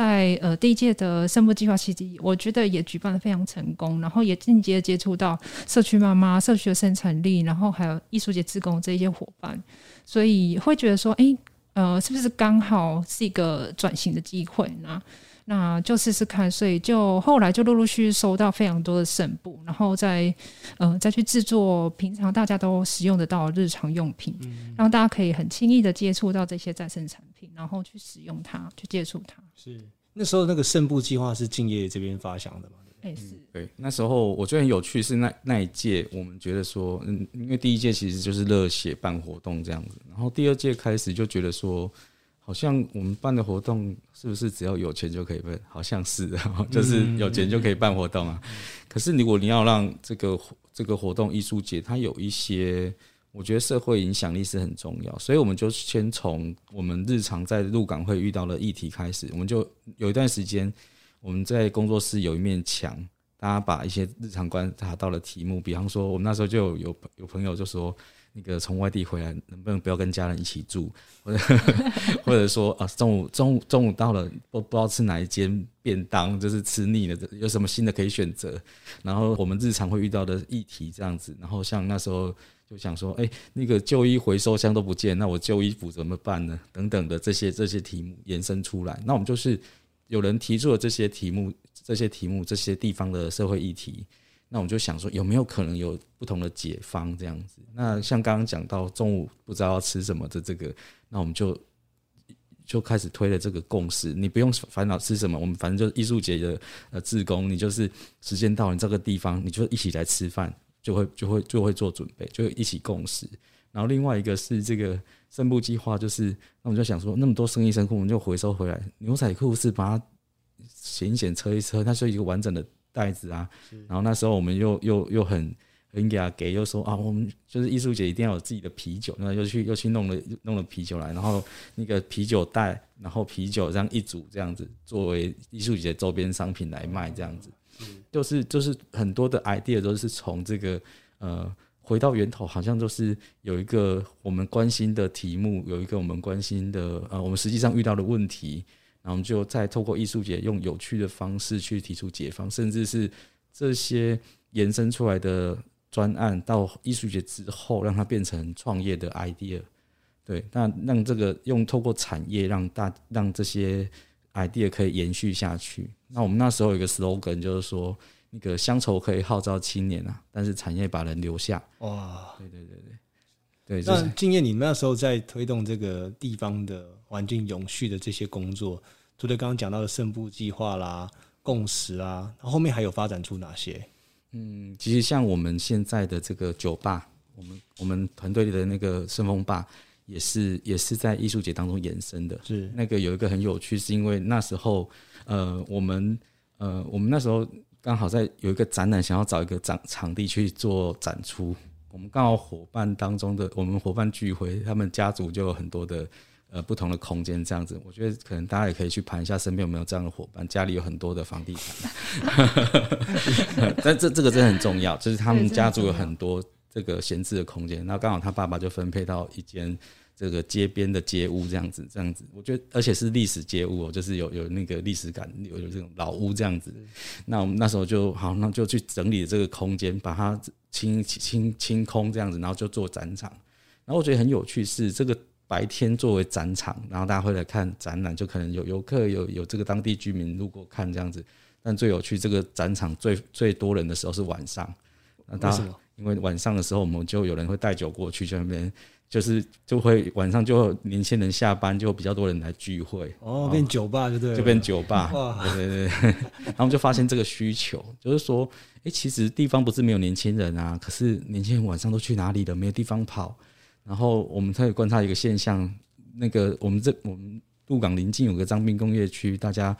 在呃第一届的生布计划期间，我觉得也举办的非常成功，然后也间接接触到社区妈妈、社区的生产力，然后还有艺术节职工这一些伙伴，所以会觉得说，哎，呃，是不是刚好是一个转型的机会呢？那就试试看，所以就后来就陆陆续续收到非常多的剩布，然后再呃再去制作平常大家都使用得到日常用品，让大家可以很轻易的接触到这些再生产品，然后去使用它，去接触它。是那时候那个剩布计划是敬业这边发想的嘛？哎，是对。那时候我觉得很有趣，是那那一届我们觉得说，嗯，因为第一届其实就是热血办活动这样子，然后第二届开始就觉得说。好像我们办的活动是不是只要有钱就可以办？好像是，就是有钱就可以办活动啊。可是如果你要让这个这个活动艺术节它有一些，我觉得社会影响力是很重要，所以我们就先从我们日常在入港会遇到的议题开始。我们就有一段时间，我们在工作室有一面墙，大家把一些日常观察到的题目，比方说，我们那时候就有有朋友就说。那个从外地回来，能不能不要跟家人一起住？或者 或者说啊，中午中午中午到了，不不知道吃哪一间便当，就是吃腻了，有什么新的可以选择？然后我们日常会遇到的议题这样子，然后像那时候就想说，哎，那个旧衣回收箱都不见，那我旧衣服怎么办呢？等等的这些这些题目延伸出来，那我们就是有人提出了这些题目，这些题目，这些地方的社会议题。那我们就想说，有没有可能有不同的解方这样子？那像刚刚讲到中午不知道要吃什么的这个，那我们就就开始推了这个共识。你不用烦恼吃什么，我们反正就是艺术节的呃志工，你就是时间到了这个地方，你就一起来吃饭，就会就会就会做准备，就一起共识。然后另外一个是这个生布计划，就是那我们就想说，那么多生意生裤，我们就回收回来，牛仔裤是把它剪一剪、车一车，它是一个完整的。袋子啊，然后那时候我们又又又很很给他给，又说啊，我们就是艺术节一定要有自己的啤酒，然后又去又去弄了弄了啤酒来，然后那个啤酒袋，然后啤酒这样一组这样子作为艺术节周边商品来卖这样子，就是就是很多的 idea 都是从这个呃回到源头，好像就是有一个我们关心的题目，有一个我们关心的呃我们实际上遇到的问题。然后我们就再透过艺术节用有趣的方式去提出解放，甚至是这些延伸出来的专案到艺术节之后，让它变成创业的 idea。对，那让这个用透过产业让大让这些 idea 可以延续下去。那我们那时候有一个 slogan 就是说，那个乡愁可以号召青年啊，但是产业把人留下。哇，对对对对，对。那敬业，你们那时候在推动这个地方的。环境永续的这些工作，除了刚刚讲到的圣部计划啦、共识啊，后面还有发展出哪些？嗯，其实像我们现在的这个酒吧，我们我们团队里的那个顺风坝，也是也是在艺术节当中延伸的。是那个有一个很有趣，是因为那时候呃，我们呃，我们那时候刚好在有一个展览，想要找一个场场地去做展出，我们刚好伙伴当中的我们伙伴聚会，他们家族就有很多的。呃，不同的空间这样子，我觉得可能大家也可以去盘一下身边有没有这样的伙伴，家里有很多的房地产。但这这个真的很重要，就是他们家族有很多这个闲置的空间，那刚好他爸爸就分配到一间这个街边的街屋这样子，这样子，我觉得而且是历史街屋，就是有有那个历史感，有有这种老屋这样子。那我们那时候就好，那就去整理这个空间，把它清清清空这样子，然后就做展场。然后我觉得很有趣是这个白天作为展场，然后大家会来看展览，就可能有游客有有这个当地居民路过看这样子。但最有趣，这个展场最最多人的时候是晚上。那大家因为晚上的时候，我们就有人会带酒过去，就那边就是就会晚上就年轻人下班就比较多人来聚会。哦，变酒吧就对，就变酒吧。哇，对对对。然后就发现这个需求，就是说，哎，其实地方不是没有年轻人啊，可是年轻人晚上都去哪里了？没有地方跑。然后我们可以观察一个现象，那个我们这我们鹿港临近有个张斌工业区，大家。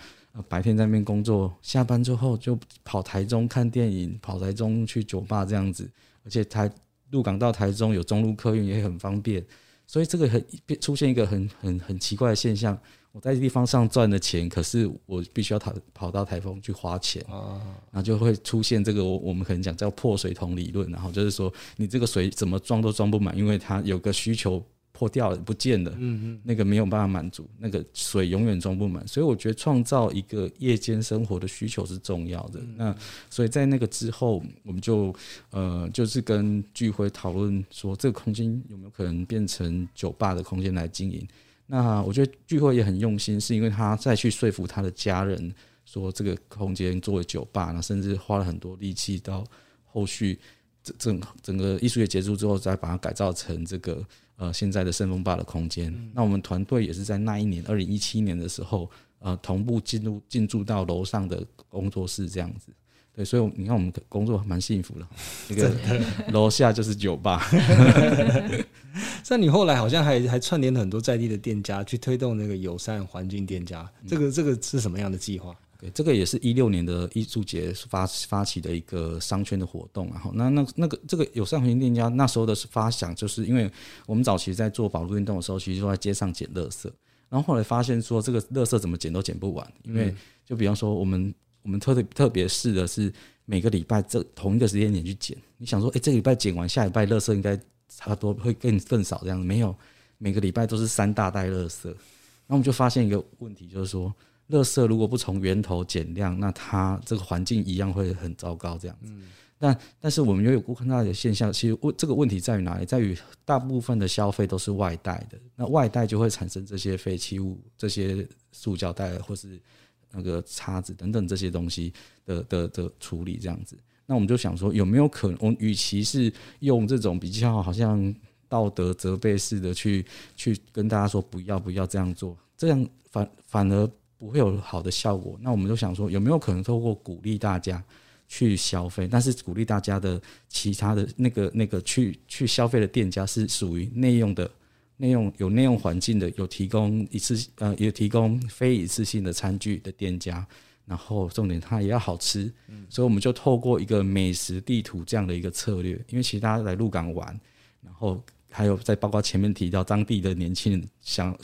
白天在那边工作，下班之后就跑台中看电影，跑台中去酒吧这样子。而且台鹿港到台中有中路客运也很方便，所以这个很出现一个很很很奇怪的现象。我在地方上赚的钱，可是我必须要跑跑到台风去花钱啊，然后就会出现这个我我们可能讲叫破水桶理论，然后就是说你这个水怎么装都装不满，因为它有个需求。破掉了，不见了，嗯嗯，那个没有办法满足，那个水永远装不满，所以我觉得创造一个夜间生活的需求是重要的。那所以在那个之后，我们就呃就是跟聚会讨论说，这个空间有没有可能变成酒吧的空间来经营？那我觉得聚会也很用心，是因为他再去说服他的家人说这个空间作为酒吧，那甚至花了很多力气到后续整整整个艺术节结束之后，再把它改造成这个。呃，现在的圣风坝的空间，那我们团队也是在那一年，二零一七年的时候，呃，同步进入进驻到楼上的工作室这样子。对，所以你看我们工作蛮幸福的，那个 楼下就是酒吧。那你后来好像还还串联了很多在地的店家，去推动那个友善环境店家，这个这个是什么样的计划？对，这个也是一六年的艺术节发发起的一个商圈的活动，然后那那那个这个友善环境店家那时候的发想，就是因为我们早期在做保路运动的时候，其实都在街上捡垃圾，然后后来发现说这个垃圾怎么捡都捡不完，因为就比方说我们我们特别特别试的是每个礼拜这同一个时间点去捡，你想说哎这个礼拜捡完，下礼拜垃圾应该差不多会更更少这样子，没有每个礼拜都是三大袋垃圾，那我们就发现一个问题，就是说。垃圾如果不从源头减量，那它这个环境一样会很糟糕。这样子，但但是我们又有看到的现象，其实问这个问题在于哪里？在于大部分的消费都是外带的，那外带就会产生这些废弃物，这些塑胶袋或是那个叉子等等这些东西的的的处理。这样子，那我们就想说，有没有可能，我与其是用这种比较好像道德责备式的去去跟大家说不要不要这样做，这样反反而。不会有好的效果，那我们就想说，有没有可能透过鼓励大家去消费，但是鼓励大家的其他的那个那个去去消费的店家是属于内用的，内用有内用环境的，有提供一次呃有提供非一次性的餐具的店家，然后重点它也要好吃，所以我们就透过一个美食地图这样的一个策略，因为其实大家来鹿港玩，然后还有在包括前面提到当地的年轻人想。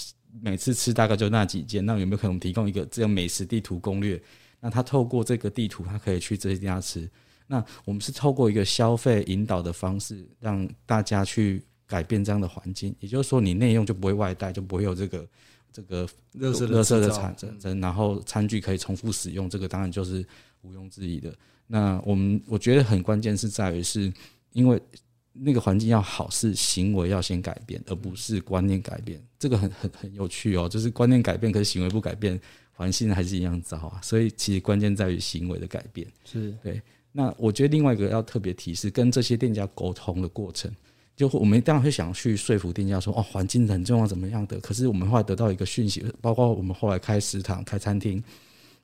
每次吃大概就那几件，那有没有可能提供一个这样美食地图攻略？那他透过这个地图，他可以去这些家吃。那我们是透过一个消费引导的方式，让大家去改变这样的环境。也就是说，你内用就不会外带，就不会有这个这个热色热色的产生。然后餐具可以重复使用，这个当然就是毋庸置疑的。那我们我觉得很关键是在于，是因为。那个环境要好，是行为要先改变，而不是观念改变。这个很很很有趣哦，就是观念改变，可是行为不改变，环境还是一样糟啊。所以其实关键在于行为的改变。是对。那我觉得另外一个要特别提示，跟这些店家沟通的过程，就我们当然会想去说服店家说，哦，环境很重要，怎么样的？可是我们后来得到一个讯息，包括我们后来开食堂、开餐厅，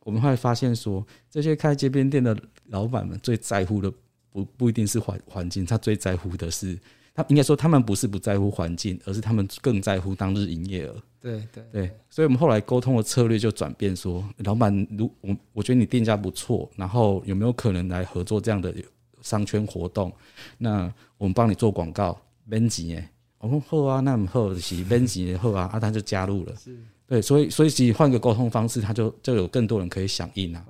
我们后来发现说，这些开街边店的老板们最在乎的。不不一定是环环境，他最在乎的是，他应该说他们不是不在乎环境，而是他们更在乎当日营业额。对对对，所以我们后来沟通的策略就转变，说老板，如我我觉得你店家不错，然后有没有可能来合作这样的商圈活动？那我们帮你做广告，编辑诶，我说好啊，那么好是编辑好啊，啊他就加入了。是，对，所以所以其实换个沟通方式，他就就有更多人可以响应啊。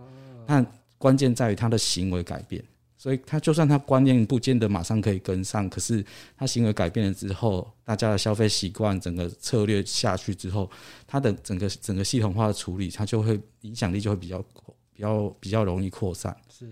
那关键在于他的行为改变。所以他就算他观念不见得马上可以跟上，可是他行为改变了之后，大家的消费习惯整个策略下去之后，他的整个整个系统化的处理，他就会影响力就会比较比较比较容易扩散。是。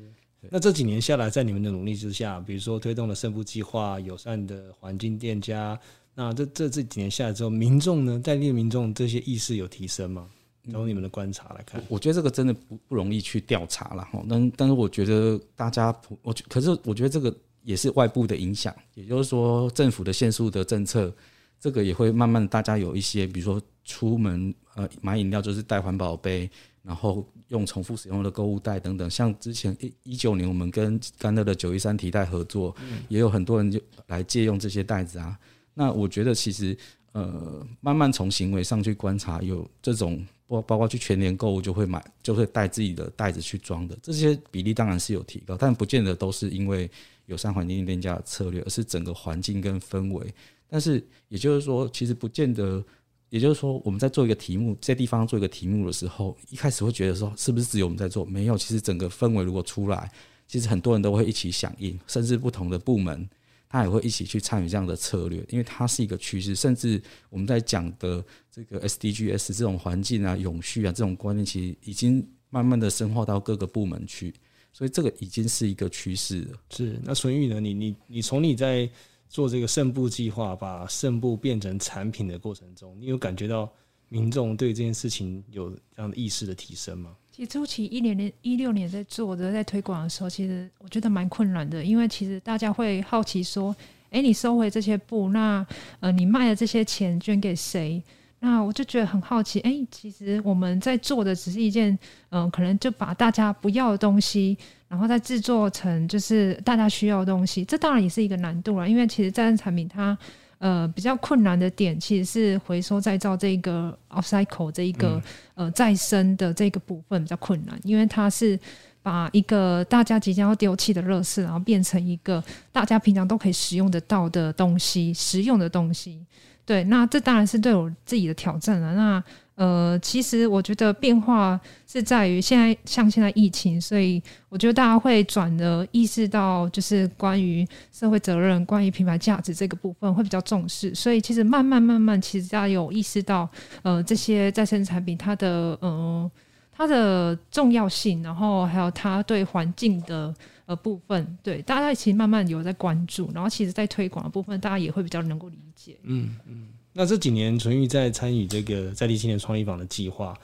那这几年下来，在你们的努力之下，比如说推动了胜负计划、友善的环境店家、那这这这几年下来之后，民众呢，在地的民众这些意识有提升吗？从你们的观察来看，我觉得这个真的不不容易去调查了哈。但但是我觉得大家，我可是我觉得这个也是外部的影响，也就是说政府的限速的政策，这个也会慢慢大家有一些，比如说出门呃买饮料就是带环保杯，然后用重复使用的购物袋等等。像之前一一九年我们跟甘乐的九一三提袋合作，也有很多人就来借用这些袋子啊。那我觉得其实呃慢慢从行为上去观察，有这种。包包括去全年购物就会买，就会带自己的袋子去装的，这些比例当然是有提高，但不见得都是因为友善环境店家的策略，而是整个环境跟氛围。但是也就是说，其实不见得，也就是说，我们在做一个题目，在地方做一个题目的时候，一开始会觉得说，是不是只有我们在做？没有，其实整个氛围如果出来，其实很多人都会一起响应，甚至不同的部门。他也会一起去参与这样的策略，因为它是一个趋势。甚至我们在讲的这个 SDGs 这种环境啊、永续啊这种观念，其实已经慢慢的深化到各个部门去，所以这个已经是一个趋势了。是那纯玉呢？你你你从你在做这个胜部计划，把胜部变成产品的过程中，你有感觉到民众对这件事情有这样的意识的提升吗？其实初期一年年一六年在做的在推广的时候，其实我觉得蛮困难的，因为其实大家会好奇说：“哎，你收回这些布，那呃，你卖的这些钱捐给谁？”那我就觉得很好奇。哎，其实我们在做的只是一件，嗯，可能就把大家不要的东西，然后再制作成就是大家需要的东西。这当然也是一个难度了，因为其实再生产品它。呃，比较困难的点其实是回收再造这个 upcycle 这一个呃再生的这个部分比较困难，因为它是把一个大家即将要丢弃的垃圾，然后变成一个大家平常都可以使用得到的东西，实用的东西。对，那这当然是对我自己的挑战了。那呃，其实我觉得变化是在于现在，像现在疫情，所以我觉得大家会转的意识到，就是关于社会责任、关于品牌价值这个部分会比较重视。所以其实慢慢慢慢，其实大家有意识到，呃，这些再生产品它的呃它的重要性，然后还有它对环境的呃部分，对大家其实慢慢有在关注，然后其实在推广的部分，大家也会比较能够理解。嗯嗯。那这几年，纯玉在参与这个在地青年创意坊的计划。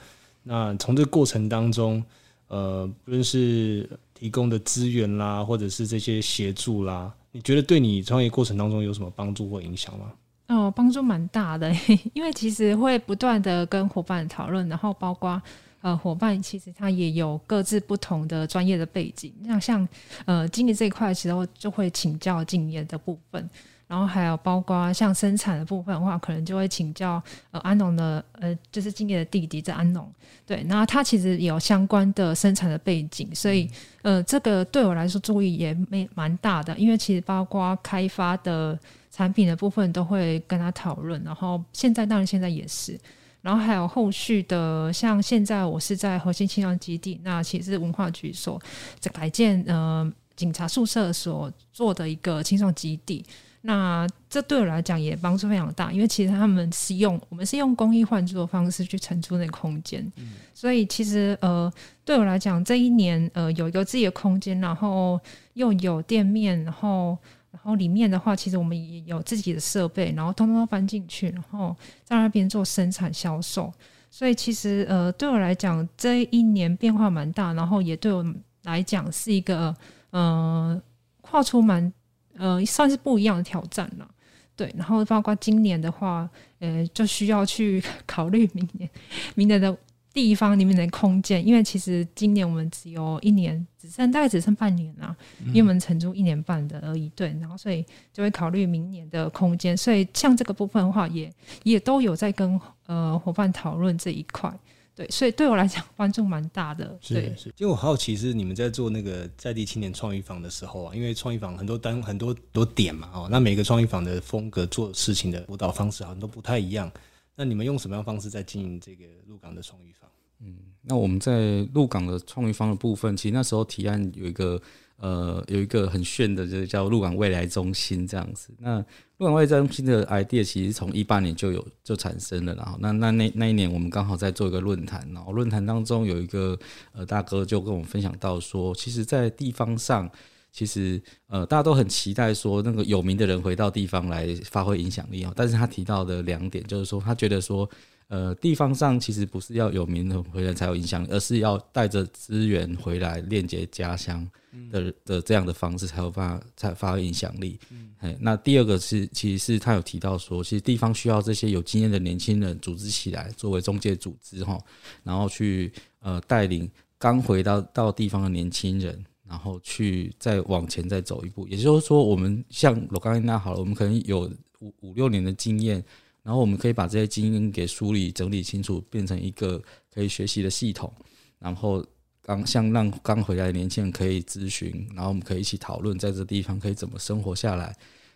那从这个过程当中，呃，不论是提供的资源啦，或者是这些协助啦，你觉得对你创业过程当中有什么帮助或影响吗？哦，帮助蛮大的，因为其实会不断的跟伙伴讨论，然后包括呃，伙伴其实他也有各自不同的专业的背景，那像呃，经理这一块时候就会请教经验的部分。然后还有包括像生产的部分的话，可能就会请教呃安农的呃就是今年的弟弟在安农，对，那他其实有相关的生产的背景，所以呃这个对我来说注意也没蛮大的，因为其实包括开发的产品的部分都会跟他讨论，然后现在当然现在也是，然后还有后续的像现在我是在核心青创基地，那其实文化局所在改建呃警察宿舍所做的一个青创基地。那这对我来讲也帮助非常大，因为其实他们是用我们是用公益换租的方式去承租那个空间，所以其实呃对我来讲这一年呃有一个自己的空间，然后又有店面，然后然后里面的话其实我们也有自己的设备，然后通通都搬进去，然后在那边做生产销售，所以其实呃对我来讲这一年变化蛮大，然后也对我来讲是一个呃跨出蛮。呃，算是不一样的挑战了，对。然后包括今年的话，呃，就需要去 考虑明年、明年的地方里面的空间，因为其实今年我们只有一年，只剩大概只剩半年了，因为我们承租一年半的而已，对。然后所以就会考虑明年的空间，所以像这个部分的话，也也都有在跟呃伙伴讨论这一块。对，所以对我来讲帮助蛮大的。是是，因为我好奇是你们在做那个在地青年创意坊的时候啊，因为创意坊很多单很多多点嘛，哦，那每个创意坊的风格做事情的辅导方式好像都不太一样。那你们用什么样方式在经营这个鹿港的创意坊？嗯，那我们在鹿港的创意坊的部分，其实那时候提案有一个。呃，有一个很炫的，就是叫鹿港未来中心这样子。那鹿港未来中心的 idea 其实从一八年就有就产生了，然后那那那那一年我们刚好在做一个论坛，然后论坛当中有一个呃大哥就跟我们分享到说，其实，在地方上，其实呃大家都很期待说那个有名的人回到地方来发挥影响力哦。但是他提到的两点就是说，他觉得说。呃，地方上其实不是要有名的回来才有影响力，而是要带着资源回来链接家乡的的这样的方式才有办法才发挥影响力。嗯，那第二个是，其实是他有提到说，其实地方需要这些有经验的年轻人组织起来，作为中介组织哈，然后去呃带领刚回到到地方的年轻人，然后去再往前再走一步。也就是说，我们像罗刚那好了，我们可能有五五六年的经验。然后我们可以把这些经验给梳理整理清楚，变成一个可以学习的系统。然后刚像让刚回来的年轻人可以咨询，然后我们可以一起讨论在这地方可以怎么生活下来。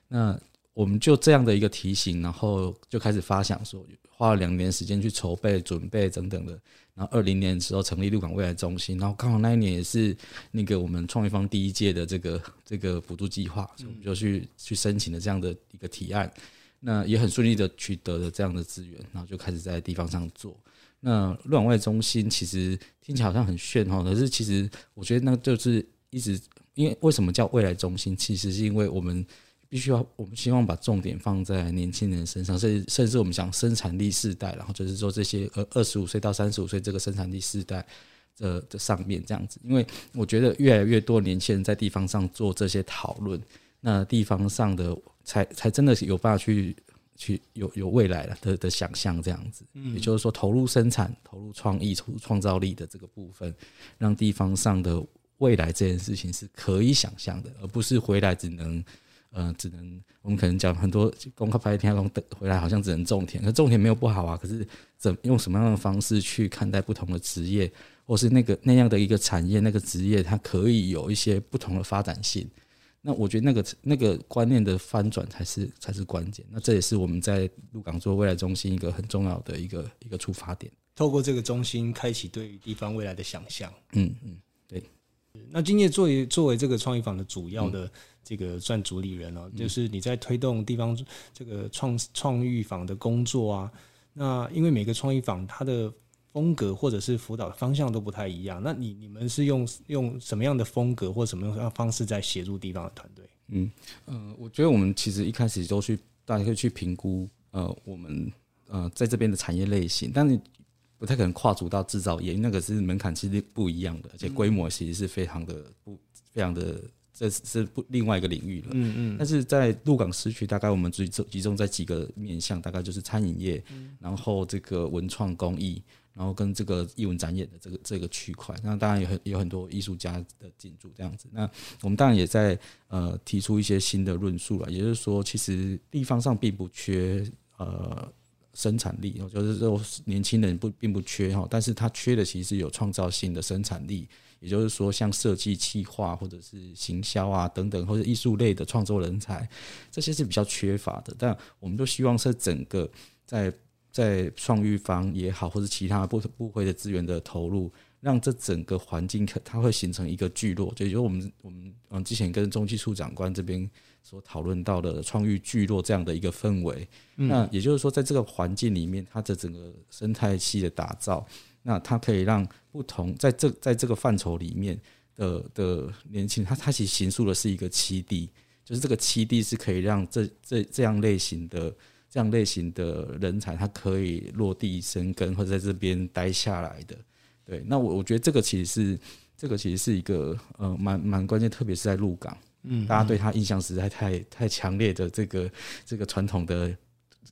那我们就这样的一个提醒，然后就开始发想说，花了两年时间去筹备、准备等等的。然后二零年的时候成立鹿港未来中心，然后刚好那一年也是那个我们创业方第一届的这个这个补助计划，所以我们就去去申请了这样的一个提案。那也很顺利的取得了这样的资源，然后就开始在地方上做。那乱外中心其实听起来好像很炫哈，可是其实我觉得那就是一直因为为什么叫未来中心？其实是因为我们必须要，我们希望把重点放在年轻人身上，甚至甚至我们讲生产力世代，然后就是说这些呃二十五岁到三十五岁这个生产力世代的的上面这样子。因为我觉得越来越多年轻人在地方上做这些讨论，那地方上的。才才真的是有办法去去有有未来了的的想象这样子，也就是说投入生产、投入创意、投入创造力的这个部分，让地方上的未来这件事情是可以想象的，而不是回来只能呃只能我们可能讲很多公开拍天龙等回来好像只能种田，可种田没有不好啊，可是怎用什么样的方式去看待不同的职业，或是那个那样的一个产业那个职业，它可以有一些不同的发展性。那我觉得那个那个观念的翻转才是才是关键。那这也是我们在鹿港做未来中心一个很重要的一个一个出发点。透过这个中心，开启对于地方未来的想象。嗯嗯，对。那今夜作为作为这个创意坊的主要的这个算主理人哦，就是你在推动地方这个创创意坊的工作啊。那因为每个创意坊它的风格或者是辅导的方向都不太一样，那你你们是用用什么样的风格或什么样方式在协助地方的团队？嗯呃，我觉得我们其实一开始都去大家可以去评估呃我们呃在这边的产业类型，但是不太可能跨足到制造业，那个是门槛其实不一样的，而且规模其实是非常的不非常的这是不另外一个领域了。嗯嗯。但是在鹿港市区，大概我们集中集中在几个面向，大概就是餐饮业，然后这个文创工艺。然后跟这个艺文展演的这个这个区块，那当然有很有很多艺术家的进驻这样子。那我们当然也在呃提出一些新的论述了，也就是说，其实地方上并不缺呃生产力，就是说年轻人不并不缺哈，但是他缺的其实有创造性的生产力，也就是说像设计、企划或者是行销啊等等，或者艺术类的创作人才，这些是比较缺乏的。但我们都希望是整个在。在创育方也好，或者其他部部会的资源的投入，让这整个环境可它会形成一个聚落，就是我们我们嗯之前跟中技处长官这边所讨论到的创育聚落这样的一个氛围。那也就是说，在这个环境里面，它的整个生态系的打造，那它可以让不同在这在这个范畴里面的的年轻人，他他其实形塑的是一个基地，就是这个基地是可以让这这这样类型的。这样类型的人才，他可以落地生根或者在这边待下来的，对。那我我觉得这个其实是这个其实是一个呃蛮蛮关键，特别是在鹿港，嗯，大家对他印象实在太太强烈的这个这个传统的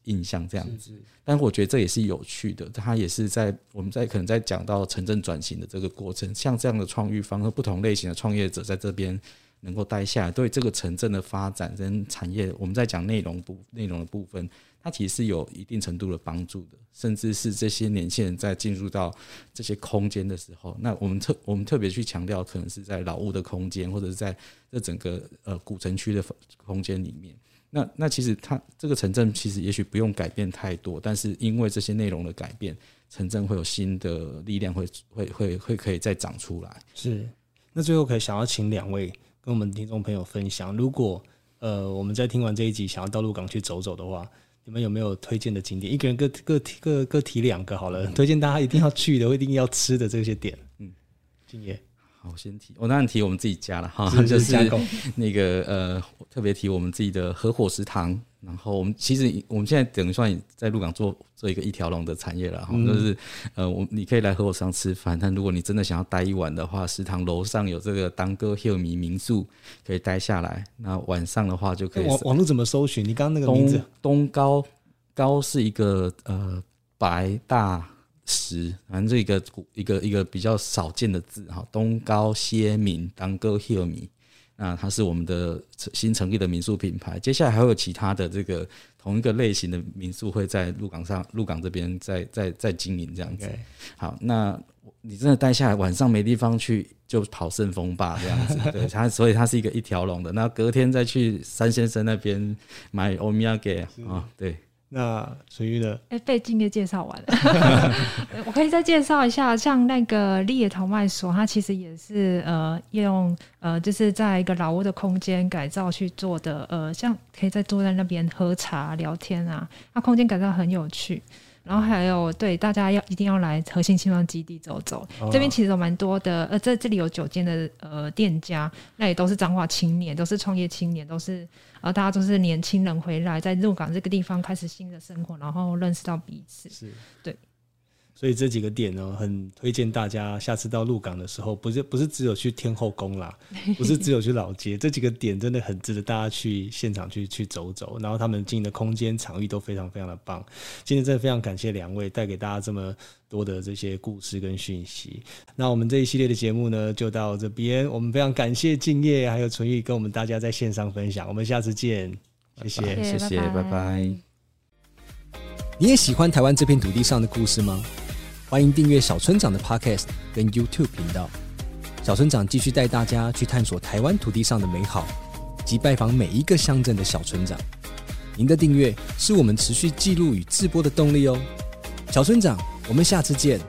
印象这样子。但是我觉得这也是有趣的，他也是在我们在可能在讲到城镇转型的这个过程，像这样的创育方和不同类型的创业者在这边。能够待下来，对这个城镇的发展跟产业，我们在讲内容部内容的部分，它其实是有一定程度的帮助的。甚至是这些年轻人在进入到这些空间的时候，那我们特我们特别去强调，可能是在老屋的空间，或者是在这整个呃古城区的空间里面。那那其实它这个城镇其实也许不用改变太多，但是因为这些内容的改变，城镇会有新的力量会会会会可以再长出来。是，那最后可以想要请两位。跟我们听众朋友分享，如果呃我们在听完这一集想要到鹿港去走走的话，你们有没有推荐的景点？一个人各各提各各提两个好了，推荐大家一定要去的，一定要吃的这些点。嗯，敬业好，我先提，我当然提我们自己家了哈，是就是那个呃，特别提我们自己的合伙食堂。然后我们其实我们现在等于算在鹿港做做一个一条龙的产业了哈，嗯就是呃，我你可以来和我食堂吃饭，但如果你真的想要待一晚的话，食堂楼上有这个当哥 Hill 米民宿可以待下来。那晚上的话就可以网网络怎么搜寻？你刚刚那个名字东东高高是一个呃白大石，反正这一个一个一个比较少见的字哈。东高歇民当哥 Hill 米，那它是我们的新成立的民宿品牌。接下来还会有其他的这个同一个类型的民宿会在鹿港上鹿港这边再再再经营这样子。好，那你真的待下来，晚上没地方去，就跑顺风吧这样子。对它，所以它是一个一条龙的。那隔天再去三先生那边买欧米亚给啊，对，那所以呢？哎，被敬业介绍完了，我可以再介绍一下，像那个立野陶麦所，它其实也是呃用呃就是在一个老屋的空间改造去做的，呃，像可以在坐在那边喝茶聊天啊，它空间改造很有趣。然后还有对大家要一定要来核心青创基地走走，哦这边其实有蛮多的，呃，这这里有九间的呃店家，那也都是彰化青年，都是创业青年，都是呃大家都是年轻人回来在鹿港这个地方开始新的生活，然后认识到彼此。是对。所以这几个点呢，很推荐大家下次到鹿港的时候，不是不是只有去天后宫啦，不是只有去老街，这几个点真的很值得大家去现场去去走走。然后他们经营的空间场域都非常非常的棒。今天真的非常感谢两位带给大家这么多的这些故事跟讯息。那我们这一系列的节目呢，就到这边。我们非常感谢敬业还有纯玉跟我们大家在线上分享。我们下次见，谢谢。谢谢，拜拜。你也喜欢台湾这片土地上的故事吗？欢迎订阅小村长的 Podcast 跟 YouTube 频道。小村长继续带大家去探索台湾土地上的美好，及拜访每一个乡镇的小村长。您的订阅是我们持续记录与直播的动力哦。小村长，我们下次见。